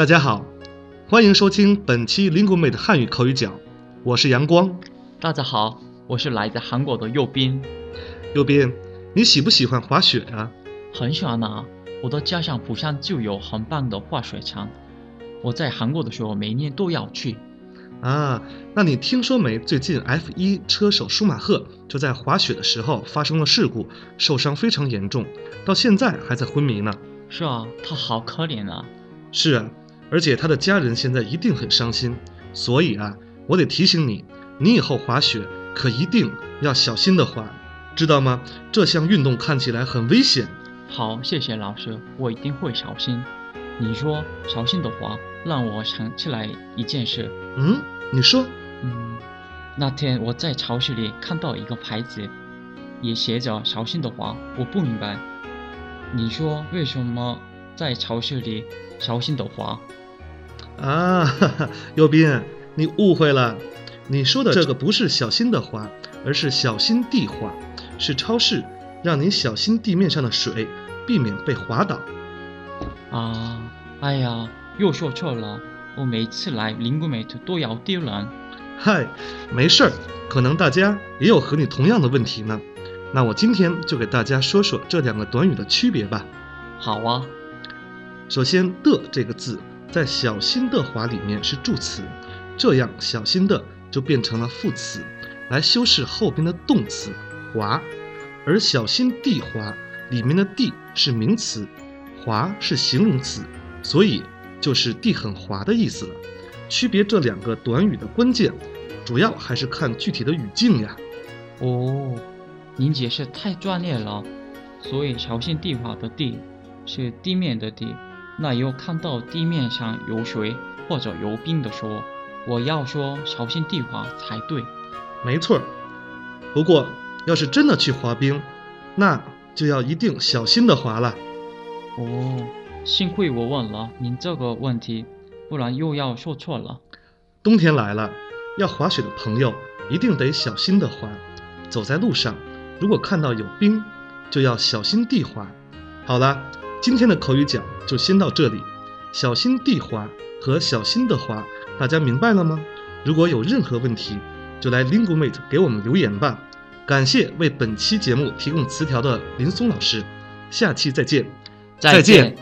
大家好，欢迎收听本期 Linguemate 汉语口语角，我是阳光。大家好，我是来自韩国的右斌。右斌，你喜不喜欢滑雪啊、很喜欢啊！我的家乡釜山就有很棒的滑雪场，我在韩国的时候每年都要去。啊？那你听说没？最近 F 一车手舒马赫就在滑雪的时候发生了事故，受伤非常严重，到现在还在昏迷呢。是啊，他好可怜啊！是啊，而且他的家人现在一定很伤心。所以啊，我得提醒你，你以后滑雪可一定要小心的滑，知道吗？这项运动看起来很危险。好，谢谢老师，我一定会小心。你说小心的滑，让我想起来一件事。嗯，你说？嗯，那天我在超市里看到一个牌子，也写着“小心的滑”，我不明白。你说为什么在超市里小心的滑？啊，哈哈，右斌，你误会了，你说的这个不是小心的滑，而是小心地滑，是超市让你小心地面上的水，避免被滑倒。啊，哎呀，又说错了。我每次来 Linguemate 都要丢人。嗨，没事儿，可能大家也有和你同样的问题呢。那我今天就给大家说说这两个短语的区别吧。好啊，首先，的这个字在小心的滑里面是助词，这样小心的就变成了副词，来修饰后边的动词滑。而小心地滑里面的地是名词，滑是形容词，所以就是地很滑的意思了。区别这两个短语的关键，主要还是看具体的语境呀。哦，您解释太专业了。所以小心地滑的地是地面的地，那又看到地面上有水或者有冰的说，我要说小心地滑才对。没错儿，不过要是真的去滑冰，那就要一定小心的滑了。哦，幸亏我问了您这个问题，不然又要说错了。冬天来了，要滑雪的朋友一定得小心的滑。走在路上，如果看到有冰，就要小心地滑。好了，今天的口语讲就先到这里。小心地滑和小心的滑，大家明白了吗？如果有任何问题，就来 Linguemate 给我们留言吧。感谢为本期节目提供词条的林松老师，下期再见。再见